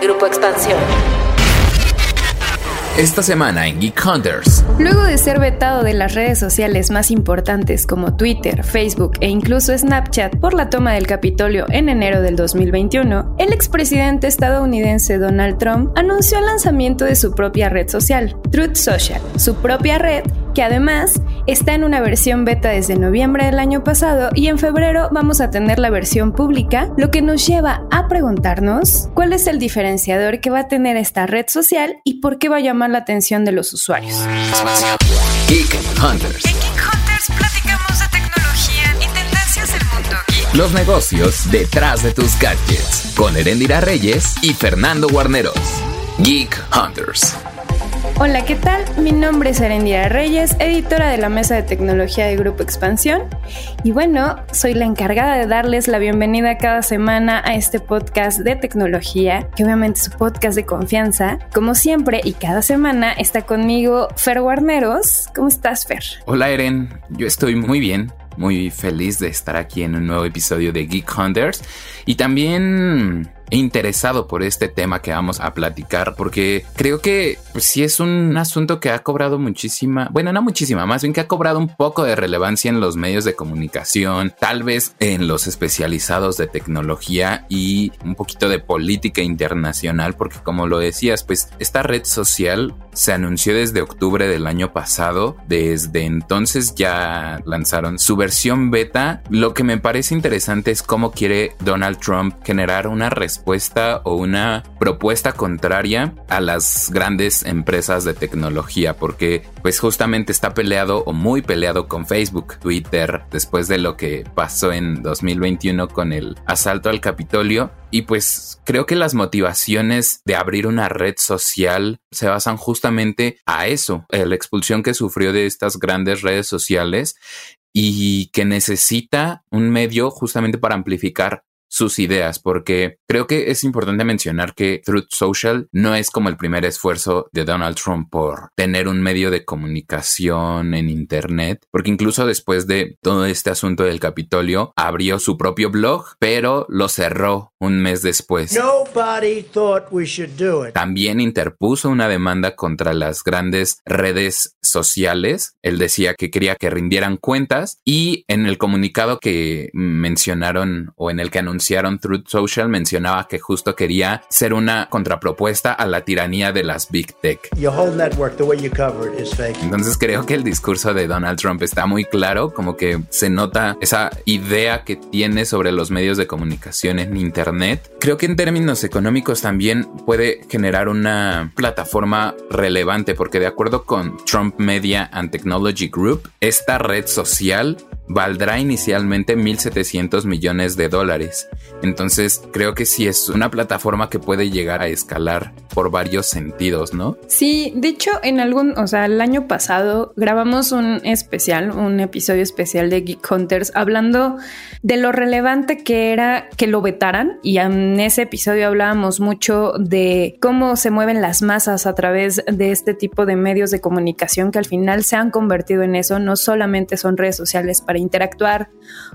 Grupo Expansión. Esta semana en Geek Hunters. Luego de ser vetado de las redes sociales más importantes como Twitter, Facebook e incluso Snapchat por la toma del Capitolio en enero del 2021, el expresidente estadounidense Donald Trump anunció el lanzamiento de su propia red social, Truth Social, su propia red que además está en una versión beta desde noviembre del año pasado y en febrero vamos a tener la versión pública, lo que nos lleva a preguntarnos cuál es el diferenciador que va a tener esta red social y por qué va a llamar la atención de los usuarios. Geek Hunters. En Geek Hunters platicamos de tecnología y tendencias del mundo geek. Los negocios detrás de tus gadgets. Con Erendira Reyes y Fernando Guarneros. Geek Hunters. Hola, ¿qué tal? Mi nombre es Arendira Reyes, editora de la mesa de tecnología de Grupo Expansión. Y bueno, soy la encargada de darles la bienvenida cada semana a este podcast de tecnología, que obviamente es un podcast de confianza. Como siempre y cada semana está conmigo Fer Guarneros. ¿Cómo estás, Fer? Hola, Eren. Yo estoy muy bien. Muy feliz de estar aquí en un nuevo episodio de Geek Hunters. Y también interesado por este tema que vamos a platicar porque creo que pues, sí es un asunto que ha cobrado muchísima, bueno, no muchísima, más bien que ha cobrado un poco de relevancia en los medios de comunicación, tal vez en los especializados de tecnología y un poquito de política internacional porque como lo decías, pues esta red social se anunció desde octubre del año pasado, desde entonces ya lanzaron su versión beta. Lo que me parece interesante es cómo quiere Donald Trump generar una respuesta o una propuesta contraria a las grandes empresas de tecnología, porque pues justamente está peleado o muy peleado con Facebook, Twitter, después de lo que pasó en 2021 con el asalto al Capitolio. Y pues creo que las motivaciones de abrir una red social se basan justamente a eso, la expulsión que sufrió de estas grandes redes sociales y que necesita un medio justamente para amplificar sus ideas, porque creo que es importante mencionar que Truth Social no es como el primer esfuerzo de Donald Trump por tener un medio de comunicación en Internet, porque incluso después de todo este asunto del Capitolio, abrió su propio blog, pero lo cerró un mes después. También interpuso una demanda contra las grandes redes sociales. Él decía que quería que rindieran cuentas y en el comunicado que mencionaron o en el que Truth Social mencionaba que justo quería ser una contrapropuesta a la tiranía de las Big Tech. Entonces creo que el discurso de Donald Trump está muy claro, como que se nota esa idea que tiene sobre los medios de comunicación en Internet. Creo que en términos económicos también puede generar una plataforma relevante porque de acuerdo con Trump Media and Technology Group, esta red social valdrá inicialmente 1.700 millones de dólares. Entonces creo que sí es una plataforma que puede llegar a escalar por varios sentidos, ¿no? Sí, de hecho en algún, o sea, el año pasado grabamos un especial, un episodio especial de Geek Hunters hablando de lo relevante que era que lo vetaran y en ese episodio hablábamos mucho de cómo se mueven las masas a través de este tipo de medios de comunicación que al final se han convertido en eso, no solamente son redes sociales para interactuar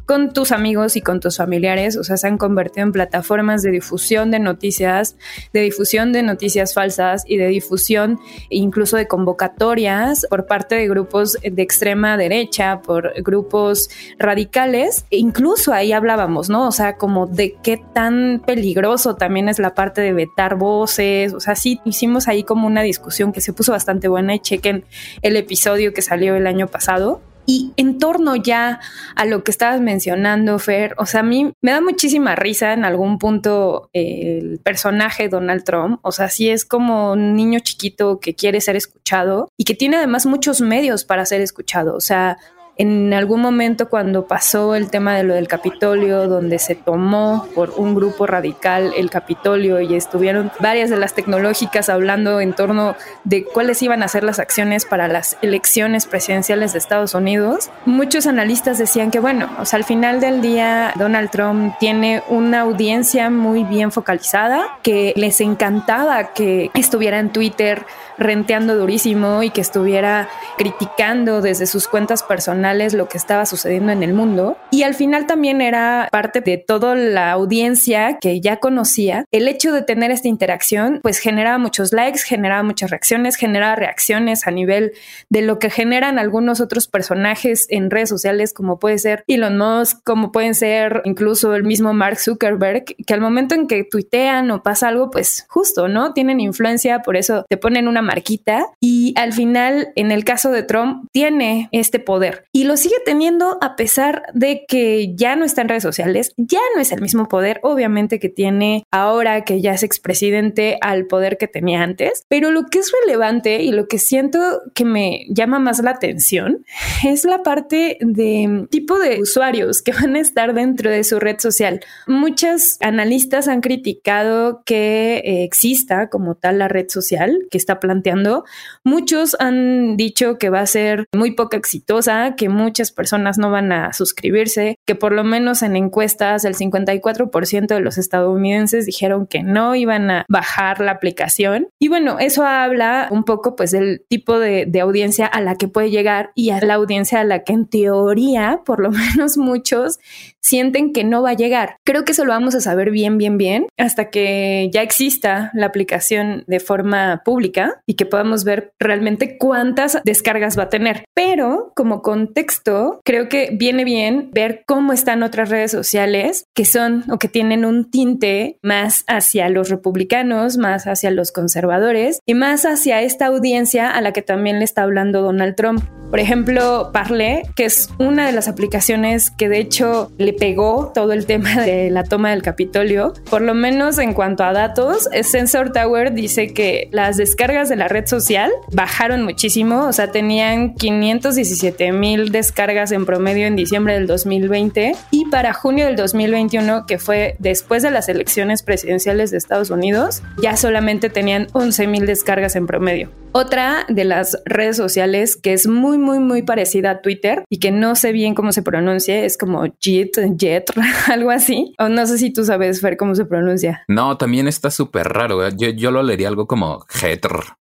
con tus amigos y con tus familiares, o sea, se han convertido en plataformas de difusión de noticias, de difusión de noticias falsas y de difusión incluso de convocatorias por parte de grupos de extrema derecha, por grupos radicales, e incluso ahí hablábamos, ¿no? O sea, como de qué tan peligroso también es la parte de vetar voces, o sea, sí hicimos ahí como una discusión que se puso bastante buena y chequen el episodio que salió el año pasado. Y en torno ya a lo que estabas mencionando, Fer, o sea, a mí me da muchísima risa en algún punto el personaje Donald Trump. O sea, sí es como un niño chiquito que quiere ser escuchado y que tiene además muchos medios para ser escuchado. O sea, en algún momento cuando pasó el tema de lo del Capitolio, donde se tomó por un grupo radical el Capitolio y estuvieron varias de las tecnológicas hablando en torno de cuáles iban a ser las acciones para las elecciones presidenciales de Estados Unidos, muchos analistas decían que bueno, o sea, al final del día Donald Trump tiene una audiencia muy bien focalizada, que les encantaba que estuviera en Twitter renteando durísimo y que estuviera criticando desde sus cuentas personales lo que estaba sucediendo en el mundo. Y al final también era parte de toda la audiencia que ya conocía. El hecho de tener esta interacción, pues generaba muchos likes, generaba muchas reacciones, generaba reacciones a nivel de lo que generan algunos otros personajes en redes sociales, como puede ser Elon Musk, como pueden ser incluso el mismo Mark Zuckerberg, que al momento en que tuitean o pasa algo, pues justo, ¿no? Tienen influencia, por eso te ponen una marquita y al final, en el caso de Trump, tiene este poder y lo sigue teniendo a pesar de que ya no está en redes sociales, ya no es el mismo poder, obviamente, que tiene ahora que ya es expresidente al poder que tenía antes, pero lo que es relevante y lo que siento que me llama más la atención es la parte de tipo de usuarios que van a estar dentro de su red social. Muchos analistas han criticado que eh, exista como tal la red social que está planteando. Muchos han dicho que va a ser muy poco exitosa, que muchas personas no van a suscribirse, que por lo menos en encuestas el 54% de los estadounidenses dijeron que no iban a bajar la aplicación. Y bueno, eso habla un poco pues del tipo de, de audiencia a la que puede llegar y a la audiencia a la que en teoría, por lo menos muchos, sienten que no va a llegar. Creo que eso lo vamos a saber bien, bien, bien hasta que ya exista la aplicación de forma pública y que podamos ver realmente cuántas descargas va a tener. Pero como contexto, creo que viene bien ver cómo están otras redes sociales que son o que tienen un tinte más hacia los republicanos, más hacia los conservadores y más hacia esta audiencia a la que también le está hablando Donald Trump. Por ejemplo, Parle, que es una de las aplicaciones que de hecho le pegó todo el tema de la toma del Capitolio. Por lo menos en cuanto a datos, Sensor Tower dice que las descargas de la red social bajaron muchísimo, o sea, tenían 517 mil descargas en promedio en diciembre del 2020 y para junio del 2021, que fue después de las elecciones presidenciales de Estados Unidos, ya solamente tenían 11 mil descargas en promedio. Otra de las redes sociales que es muy, muy, muy parecida a Twitter y que no sé bien cómo se pronuncia, es como JIT, Jet, algo así. O no sé si tú sabes ver cómo se pronuncia. No, también está súper raro. Yo, yo lo leería algo como Jetr.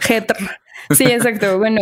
Jetr. Sí, exacto. Bueno,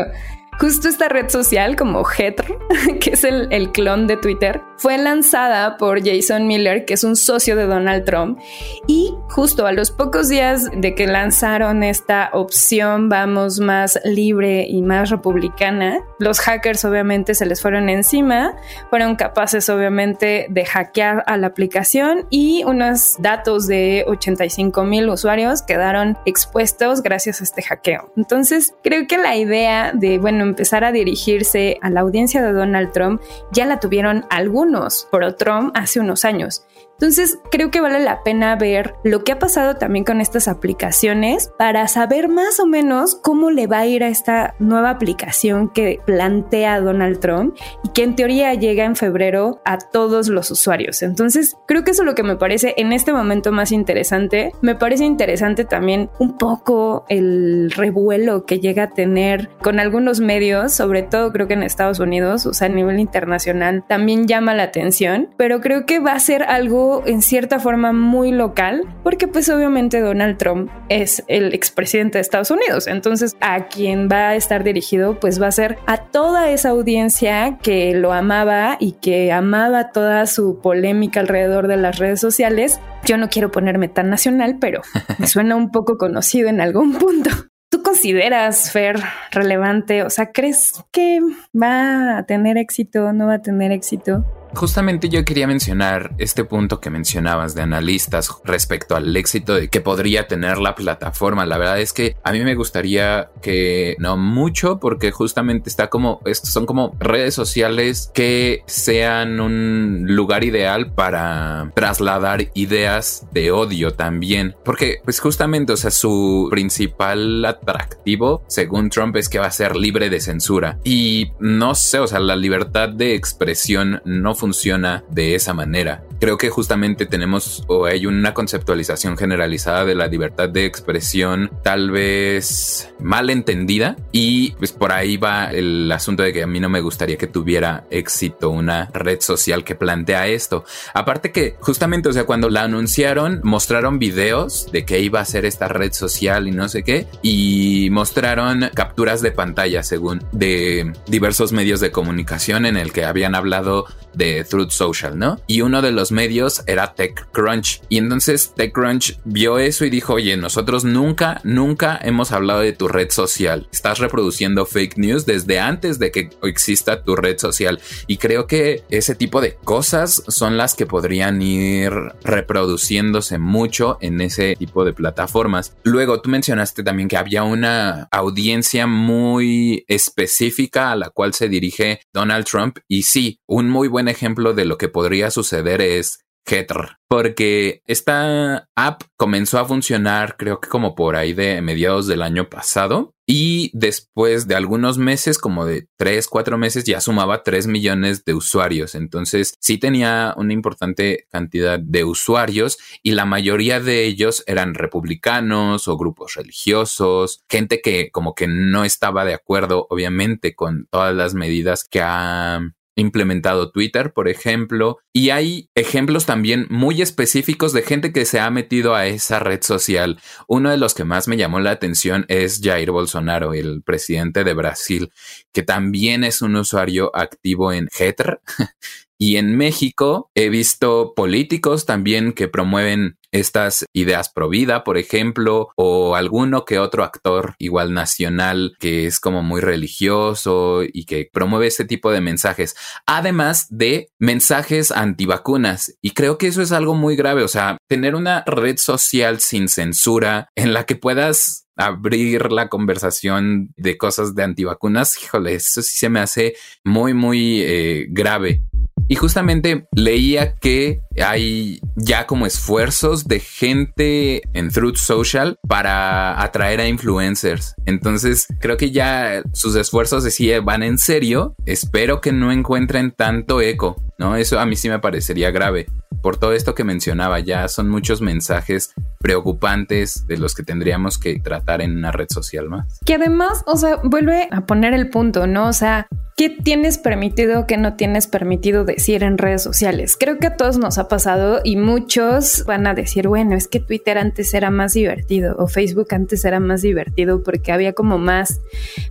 Justo esta red social como Hetr, que es el, el, clon de Twitter, fue lanzada por Jason Miller, que es un socio de Donald Trump. Y justo a los pocos días de que lanzaron esta opción, vamos, más libre y más republicana, los hackers obviamente se les fueron encima, fueron capaces obviamente de hackear a la aplicación y unos datos de 85 mil usuarios quedaron expuestos gracias a este hackeo. Entonces, creo que la idea de, bueno, empezar a dirigirse a la audiencia de Donald Trump ya la tuvieron algunos pro Trump hace unos años. Entonces, creo que vale la pena ver lo que ha pasado también con estas aplicaciones para saber más o menos cómo le va a ir a esta nueva aplicación que plantea Donald Trump y que en teoría llega en febrero a todos los usuarios. Entonces, creo que eso es lo que me parece en este momento más interesante. Me parece interesante también un poco el revuelo que llega a tener con algunos medios, sobre todo creo que en Estados Unidos, o sea, a nivel internacional, también llama la atención, pero creo que va a ser algo en cierta forma muy local, porque pues obviamente Donald Trump es el expresidente de Estados Unidos, entonces a quien va a estar dirigido pues va a ser a toda esa audiencia que lo amaba y que amaba toda su polémica alrededor de las redes sociales. Yo no quiero ponerme tan nacional, pero me suena un poco conocido en algún punto. ¿Tú consideras Fer relevante? O sea, ¿crees que va a tener éxito? ¿No va a tener éxito? Justamente yo quería mencionar este punto que mencionabas de analistas respecto al éxito que podría tener la plataforma. La verdad es que a mí me gustaría que no mucho porque justamente está como, son como redes sociales que sean un lugar ideal para trasladar ideas de odio también. Porque pues justamente, o sea, su principal atractivo, según Trump, es que va a ser libre de censura. Y no sé, o sea, la libertad de expresión no funciona de esa manera. Creo que justamente tenemos o hay una conceptualización generalizada de la libertad de expresión tal vez mal entendida y pues por ahí va el asunto de que a mí no me gustaría que tuviera éxito una red social que plantea esto. Aparte que justamente, o sea, cuando la anunciaron, mostraron videos de que iba a ser esta red social y no sé qué, y mostraron capturas de pantalla según de diversos medios de comunicación en el que habían hablado de Truth Social, ¿no? Y uno de los medios era TechCrunch. Y entonces TechCrunch vio eso y dijo, oye, nosotros nunca, nunca hemos hablado de tu red social. Estás reproduciendo fake news desde antes de que exista tu red social. Y creo que ese tipo de cosas son las que podrían ir reproduciéndose mucho en ese tipo de plataformas. Luego, tú mencionaste también que había una audiencia muy específica a la cual se dirige Donald Trump. Y sí, un muy buen ejemplo de lo que podría suceder es Heter, porque esta app comenzó a funcionar creo que como por ahí de mediados del año pasado y después de algunos meses, como de 3, 4 meses, ya sumaba 3 millones de usuarios. Entonces sí tenía una importante cantidad de usuarios y la mayoría de ellos eran republicanos o grupos religiosos, gente que como que no estaba de acuerdo obviamente con todas las medidas que ha implementado Twitter, por ejemplo, y hay ejemplos también muy específicos de gente que se ha metido a esa red social. Uno de los que más me llamó la atención es Jair Bolsonaro, el presidente de Brasil, que también es un usuario activo en Heter Y en México he visto políticos también que promueven estas ideas pro vida, por ejemplo, o alguno que otro actor igual nacional que es como muy religioso y que promueve ese tipo de mensajes, además de mensajes antivacunas. Y creo que eso es algo muy grave, o sea, tener una red social sin censura en la que puedas abrir la conversación de cosas de antivacunas, híjole, eso sí se me hace muy, muy eh, grave. Y justamente leía que hay ya como esfuerzos de gente en Truth Social para atraer a influencers. Entonces creo que ya sus esfuerzos sí van en serio. Espero que no encuentren tanto eco, ¿no? Eso a mí sí me parecería grave. Por todo esto que mencionaba, ya son muchos mensajes preocupantes de los que tendríamos que tratar en una red social más. Que además, o sea, vuelve a poner el punto, ¿no? O sea, ¿Qué tienes permitido, qué no tienes permitido decir en redes sociales? Creo que a todos nos ha pasado y muchos van a decir, bueno, es que Twitter antes era más divertido o Facebook antes era más divertido porque había como más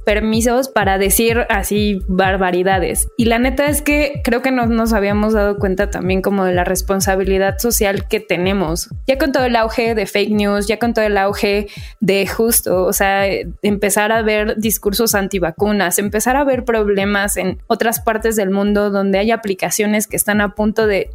permisos para decir así barbaridades. Y la neta es que creo que no nos habíamos dado cuenta también como de la responsabilidad social que tenemos. Ya con todo el auge de fake news, ya con todo el auge de justo, o sea, empezar a ver discursos antivacunas, empezar a ver problemas en otras partes del mundo donde hay aplicaciones que están a punto de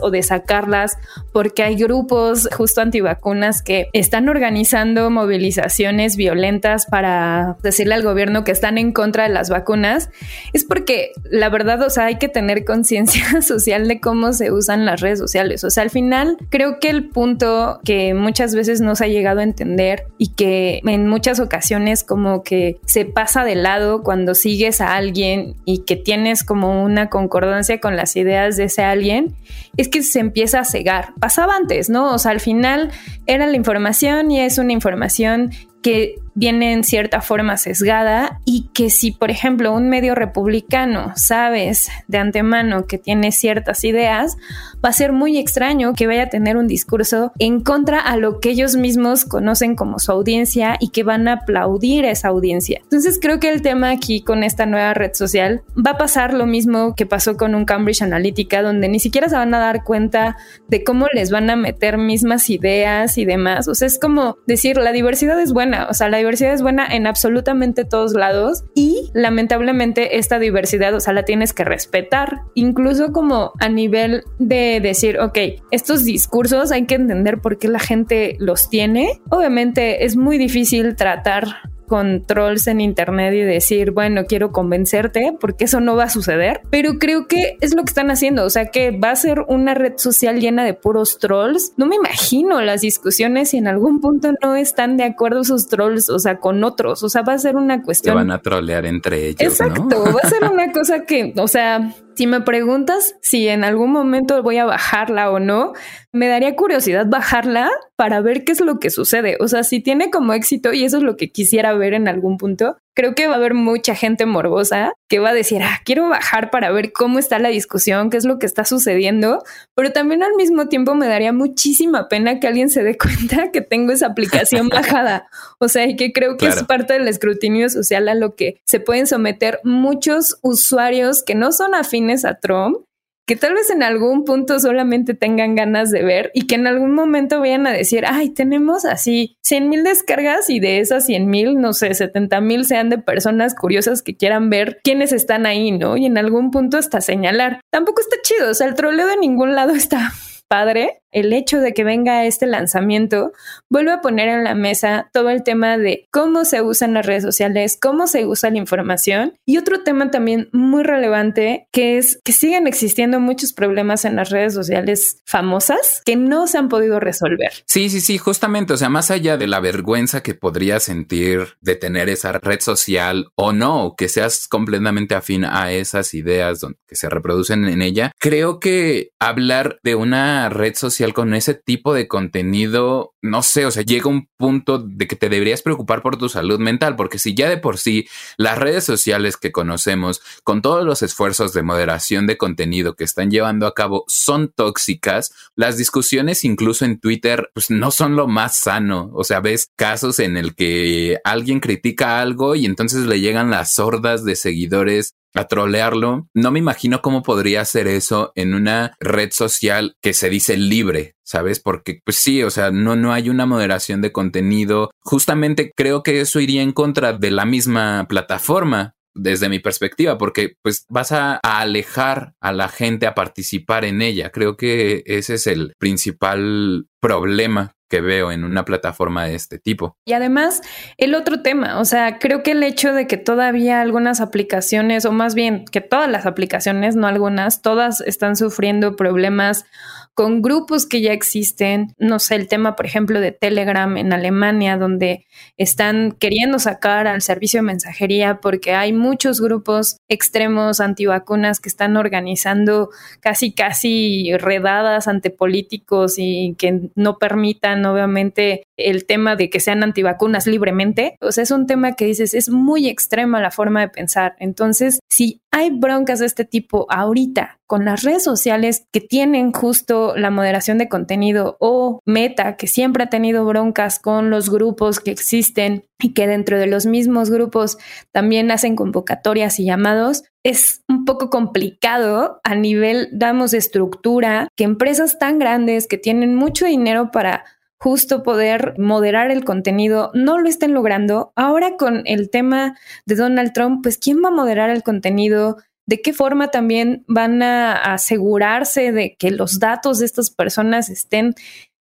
o de sacarlas porque hay grupos justo antivacunas que están organizando movilizaciones violentas para decirle al gobierno que están en contra de las vacunas, es porque la verdad, o sea, hay que tener conciencia social de cómo se usan las redes sociales. O sea, al final creo que el punto que muchas veces no se ha llegado a entender y que en muchas ocasiones como que se pasa de lado cuando sigues a alguien y que tienes como una concordancia con las ideas de ese alguien, es que se empieza a cegar. Pasaba antes, ¿no? O sea, al final era la información y es una información que viene en cierta forma sesgada y que si, por ejemplo, un medio republicano sabes de antemano que tiene ciertas ideas, va a ser muy extraño que vaya a tener un discurso en contra a lo que ellos mismos conocen como su audiencia y que van a aplaudir a esa audiencia. Entonces creo que el tema aquí con esta nueva red social va a pasar lo mismo que pasó con un Cambridge Analytica, donde ni siquiera se van a dar cuenta de cómo les van a meter mismas ideas y demás. O sea, es como decir, la diversidad es buena, o sea, la diversidad es buena en absolutamente todos lados y lamentablemente esta diversidad, o sea, la tienes que respetar, incluso como a nivel de decir, ok, estos discursos hay que entender por qué la gente los tiene. Obviamente es muy difícil tratar controls en internet y decir, bueno, quiero convencerte, porque eso no va a suceder. Pero creo que es lo que están haciendo. O sea, que va a ser una red social llena de puros trolls. No me imagino las discusiones si en algún punto no están de acuerdo esos trolls, o sea, con otros. O sea, va a ser una cuestión. Se van a trolear entre ellos. Exacto. Va a ser una cosa que, o sea, Si me preguntas si en algún momento voy a bajarla o no, me daría curiosidad bajarla para ver qué es lo que sucede. O sea, si tiene como éxito y eso es lo que quisiera ver en algún punto, creo que va a haber mucha gente morbosa que va a decir, ah, quiero bajar para ver cómo está la discusión, qué es lo que está sucediendo, pero también al mismo tiempo me daría muchísima pena que alguien se dé cuenta que tengo esa aplicación bajada. O sea, y que creo que es parte del escrutinio social a lo que se pueden someter muchos usuarios que no son afines a Trump que tal vez en algún punto solamente tengan ganas de ver y que en algún momento vayan a decir, ay, tenemos así 100 mil descargas y de esas 100 mil, no sé, 70 mil sean de personas curiosas que quieran ver quiénes están ahí, ¿no? Y en algún punto hasta señalar. Tampoco está chido, o sea, el troleo de ningún lado está padre, el hecho de que venga este lanzamiento vuelve a poner en la mesa todo el tema de cómo se usan las redes sociales, cómo se usa la información y otro tema también muy relevante que es que siguen existiendo muchos problemas en las redes sociales famosas que no se han podido resolver. Sí, sí, sí, justamente, o sea, más allá de la vergüenza que podría sentir de tener esa red social o no, que seas completamente afín a esas ideas que se reproducen en ella, creo que hablar de una red social con ese tipo de contenido, no sé, o sea, llega un punto de que te deberías preocupar por tu salud mental, porque si ya de por sí las redes sociales que conocemos, con todos los esfuerzos de moderación de contenido que están llevando a cabo, son tóxicas, las discusiones incluso en Twitter, pues no son lo más sano. O sea, ves casos en el que alguien critica algo y entonces le llegan las hordas de seguidores a trolearlo. No me imagino cómo podría hacer eso en una red social que se dice libre, ¿sabes? Porque pues sí, o sea, no, no hay una moderación de contenido. Justamente creo que eso iría en contra de la misma plataforma desde mi perspectiva, porque pues vas a, a, alejar a la gente a participar en ella. Creo que ese es el principal problema que veo en una plataforma de este tipo. Y además, el otro tema, o sea, creo que el hecho de que todavía algunas aplicaciones, o más bien que todas las aplicaciones, no algunas, todas están sufriendo problemas con grupos que ya existen, no sé, el tema, por ejemplo, de Telegram en Alemania, donde están queriendo sacar al servicio de mensajería porque hay muchos grupos extremos antivacunas que están organizando casi, casi redadas ante políticos y que no permitan, obviamente, el tema de que sean antivacunas libremente. O sea, es un tema que dices, es muy extrema la forma de pensar. Entonces, si hay broncas de este tipo ahorita con las redes sociales que tienen justo la moderación de contenido o Meta, que siempre ha tenido broncas con los grupos que existen y que dentro de los mismos grupos también hacen convocatorias y llamados, es un poco complicado a nivel, damos, estructura, que empresas tan grandes que tienen mucho dinero para justo poder moderar el contenido, no lo estén logrando. Ahora con el tema de Donald Trump, pues ¿quién va a moderar el contenido? ¿De qué forma también van a asegurarse de que los datos de estas personas estén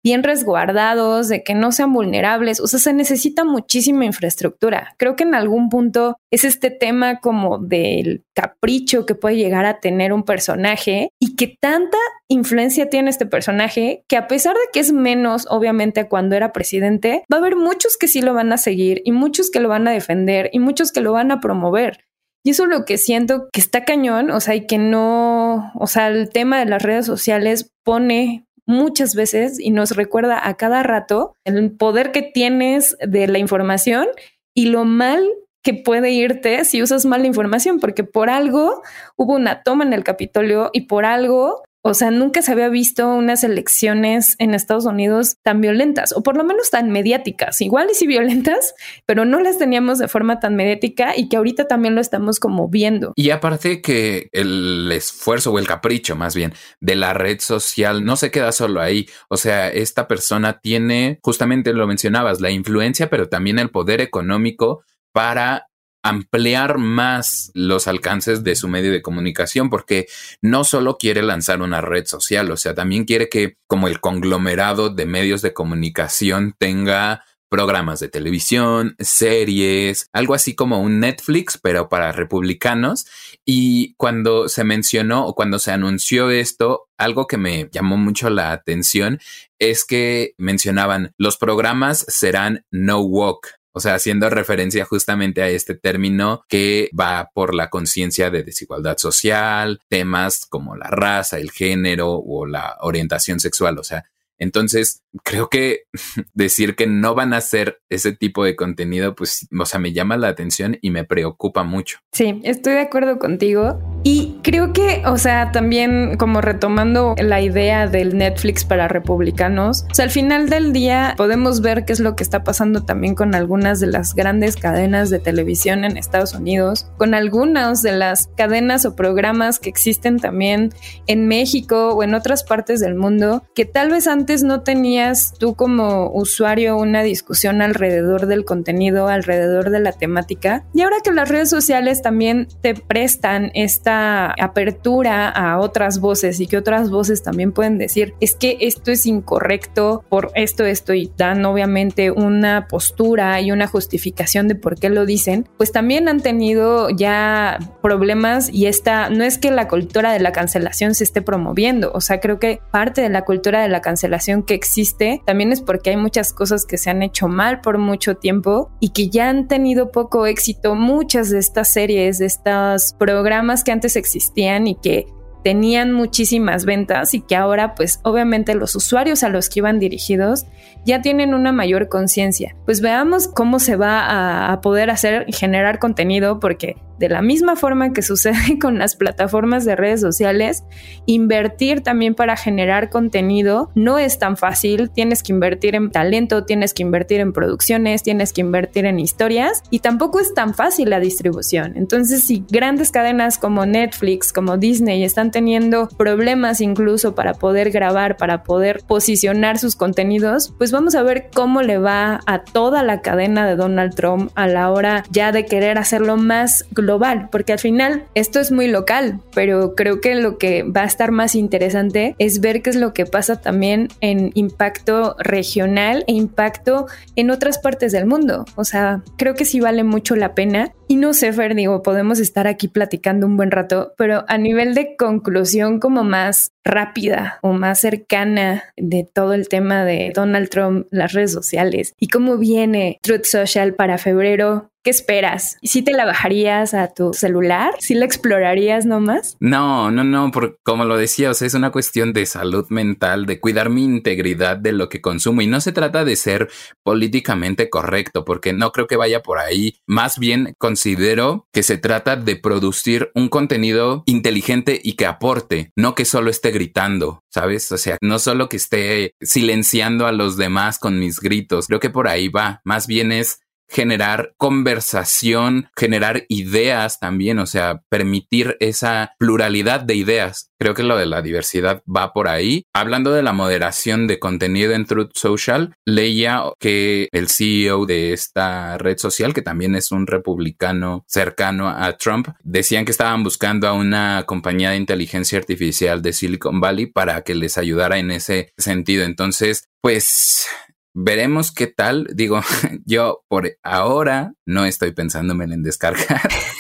bien resguardados, de que no sean vulnerables. O sea, se necesita muchísima infraestructura. Creo que en algún punto es este tema como del capricho que puede llegar a tener un personaje que tanta influencia tiene este personaje que a pesar de que es menos, obviamente, cuando era presidente, va a haber muchos que sí lo van a seguir y muchos que lo van a defender y muchos que lo van a promover. Y eso es lo que siento que está cañón, o sea, y que no, o sea, el tema de las redes sociales pone muchas veces y nos recuerda a cada rato el poder que tienes de la información y lo mal que puede irte si usas mal la información, porque por algo hubo una toma en el Capitolio y por algo o sea, nunca se había visto unas elecciones en Estados Unidos tan violentas, o por lo menos tan mediáticas, igual y sí violentas, pero no las teníamos de forma tan mediática y que ahorita también lo estamos como viendo. Y aparte que el esfuerzo o el capricho más bien de la red social no se queda solo ahí. O sea, esta persona tiene, justamente lo mencionabas, la influencia, pero también el poder económico para ampliar más los alcances de su medio de comunicación, porque no solo quiere lanzar una red social, o sea, también quiere que como el conglomerado de medios de comunicación tenga programas de televisión, series, algo así como un Netflix, pero para republicanos. Y cuando se mencionó o cuando se anunció esto, algo que me llamó mucho la atención es que mencionaban los programas serán no walk, O sea, haciendo referencia justamente a este término que va por la conciencia de desigualdad social, temas como la raza, el género o la orientación sexual. O sea, entonces, creo que decir que no van a hacer ese tipo de contenido, pues, o sea, me llama la atención y me preocupa mucho. Sí, estoy de acuerdo contigo. Y creo que, o sea, también como retomando la idea del Netflix para republicanos, o sea, al final del día podemos ver qué es lo que está pasando también con algunas de las grandes cadenas de televisión en Estados Unidos, con algunas de las cadenas o programas que existen también en México o en otras partes del mundo, que tal vez antes no tenías tú como usuario una discusión alrededor del contenido, alrededor de la temática. Y ahora que las redes sociales también te prestan esta apertura a otras voces y que otras voces también pueden decir, es que esto es incorrecto por esto, esto y dan obviamente una postura y una justificación de por qué lo dicen, pues también han tenido ya problemas y esta no es que la cultura de la cancelación se esté promoviendo, o sea, creo que parte de la cultura de la cancelación que existe también es porque hay muchas cosas que se han hecho mal por mucho tiempo y que ya han tenido poco éxito muchas de estas series, de estos programas que antes existían y que tenían muchísimas ventas y que ahora pues obviamente los usuarios a los que iban dirigidos ya tienen una mayor conciencia. Pues veamos cómo se va a, a, poder hacer y generar contenido porque de la misma forma que sucede con las plataformas de redes sociales, invertir también para generar contenido no es tan fácil. Tienes que invertir en talento, tienes que invertir en producciones, tienes que invertir en historias y tampoco es tan fácil la distribución. Entonces, si grandes cadenas como Netflix, como Disney están teniendo problemas incluso para poder grabar, para poder posicionar sus contenidos, pues vamos a ver cómo le va a toda la cadena de Donald Trump a la hora ya de querer hacerlo más global global, porque al final esto es muy local, pero creo que lo que va a estar más interesante es ver qué es lo que pasa también en impacto regional e impacto en otras partes del mundo. O sea, creo que sí vale mucho la pena. Y no sé, Fer, digo, podemos estar aquí platicando un buen rato, pero a nivel de conclusión como más rápida o más cercana de todo el tema de Donald Trump, las redes sociales y cómo viene Truth Social para febrero, ¿Qué esperas? ¿Si te la bajarías a tu celular? ¿Si la explorarías nomás? No, no, no, porque como lo decía, es una cuestión de salud mental, de cuidar mi integridad de lo que consumo y no se trata de ser políticamente correcto, porque no creo que vaya por ahí. Más bien considero que se trata de producir un contenido inteligente y que aporte, no que solo esté gritando, ¿sabes? O sea, no solo que esté silenciando a los demás con mis gritos, creo que por ahí va, más bien es generar conversación, generar ideas también, o sea, permitir esa pluralidad de ideas. Creo que lo de la diversidad va por ahí. Hablando de la moderación de contenido en Truth Social, leía que el CEO de esta red social, que también es un republicano cercano a Trump, decían que estaban buscando a una compañía de inteligencia artificial de Silicon Valley para que les ayudara en ese sentido. Entonces, pues veremos qué tal. Digo, yo por ahora no estoy pensándome en descargar.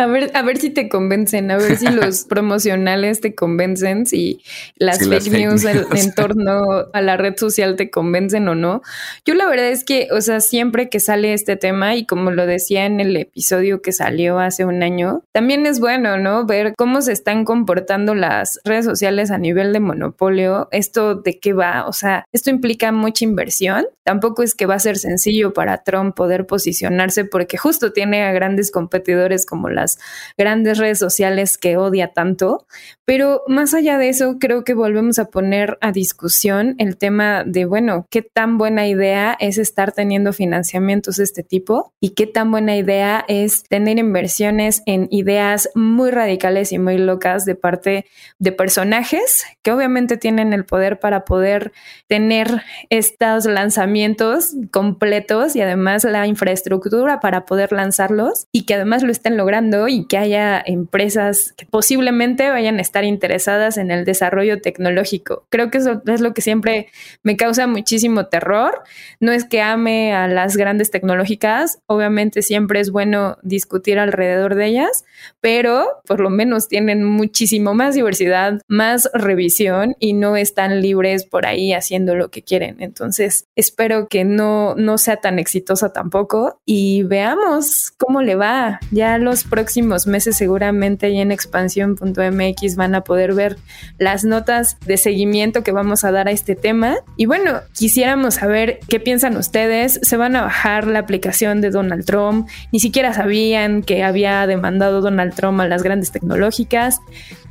A ver, a ver si te convencen, a ver si los promocionales te convencen, si las, fake, news, en torno a la red social te convencen o no. Yo la verdad es que, o sea, siempre que sale este tema y como lo decía en el episodio que salió hace un año, también es bueno, ¿no? Ver cómo se están comportando las redes sociales a nivel de monopolio, esto de qué va, o sea, esto implica mucha inversión. Tampoco es que va a ser sencillo para Trump poder posicionarse porque justo tiene a grandes competidores como las grandes redes sociales que odia tanto. Pero más allá de eso, creo que volvemos a poner a discusión el tema de, bueno, qué tan buena idea es estar teniendo financiamientos de este tipo y qué tan buena idea es tener inversiones en ideas muy radicales y muy locas de parte de personajes que obviamente tienen el poder para poder tener estos lanzamientos completos y además la infraestructura para poder lanzarlos y que además lo estén logrando y que haya empresas que posiblemente vayan a estar interesadas en el desarrollo tecnológico. Creo que eso es lo que siempre me causa muchísimo terror. No es que ame a las grandes tecnológicas, obviamente siempre es bueno discutir alrededor de ellas, pero por lo menos tienen muchísimo más diversidad, más revisión y no están libres por ahí haciendo lo que quieren. Entonces, espero que no, no sea tan exitosa tampoco y veamos cómo le va. Ya los próximos meses seguramente ahí en expansión.mx van a poder ver las notas de seguimiento que vamos a dar a este tema. Y bueno, quisiéramos saber qué piensan ustedes. Se van a bajar la aplicación de Donald Trump. Ni siquiera sabían que había demandado Donald Trump a las grandes tecnológicas.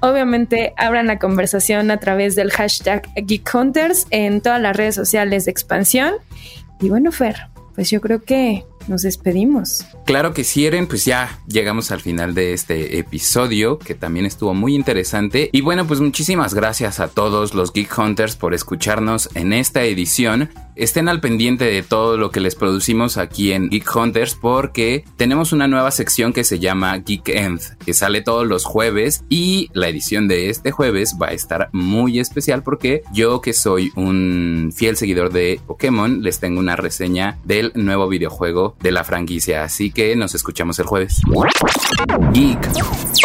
Obviamente abran la conversación a través del hashtag GeekHunters en todas las redes sociales de expansión. Y bueno, Fer, pues yo creo que nos despedimos. Claro que si Eren, pues ya llegamos al final de este episodio que también estuvo muy interesante. Y bueno, pues muchísimas gracias a todos los Geek Hunters por escucharnos en esta edición. Estén al pendiente de todo lo que les producimos aquí en Geek Hunters porque tenemos una nueva sección que se llama Geek End, que sale todos los jueves y la edición de este jueves va a estar muy especial porque yo que soy un fiel seguidor de Pokémon les tengo una reseña del nuevo videojuego de la franquicia, así que nos escuchamos el jueves. Geek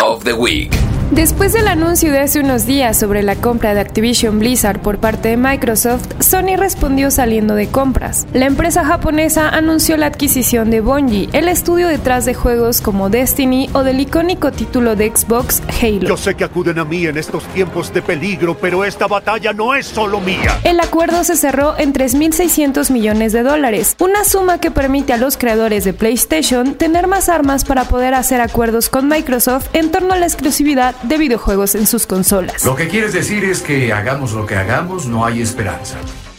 of the Week. Después del anuncio de hace unos días sobre la compra de Activision Blizzard por parte de Microsoft, Sony respondió saliendo de compras. La empresa japonesa anunció la adquisición de Bungie, el estudio detrás de juegos como Destiny o del icónico título de Xbox Halo. Yo sé que acuden a mí en estos tiempos de peligro, pero esta batalla no es solo mía. El acuerdo se cerró en 3.600 millones de dólares, una suma que permite a los creadores de PlayStation tener más armas para poder hacer acuerdos con Microsoft en torno a la exclusividad de videojuegos en sus consolas. Lo que quieres decir es que hagamos lo que hagamos, no hay esperanza.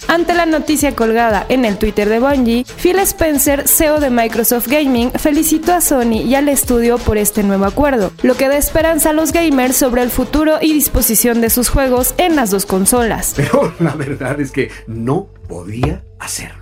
Ante la noticia colgada en el Twitter de Bungie, Phil Spencer, CEO de Microsoft Gaming, felicitó a Sony y al estudio por este nuevo acuerdo, lo que da esperanza a los gamers sobre el futuro y disposición de sus juegos en las dos consolas. Pero la verdad es que no podía hacerlo.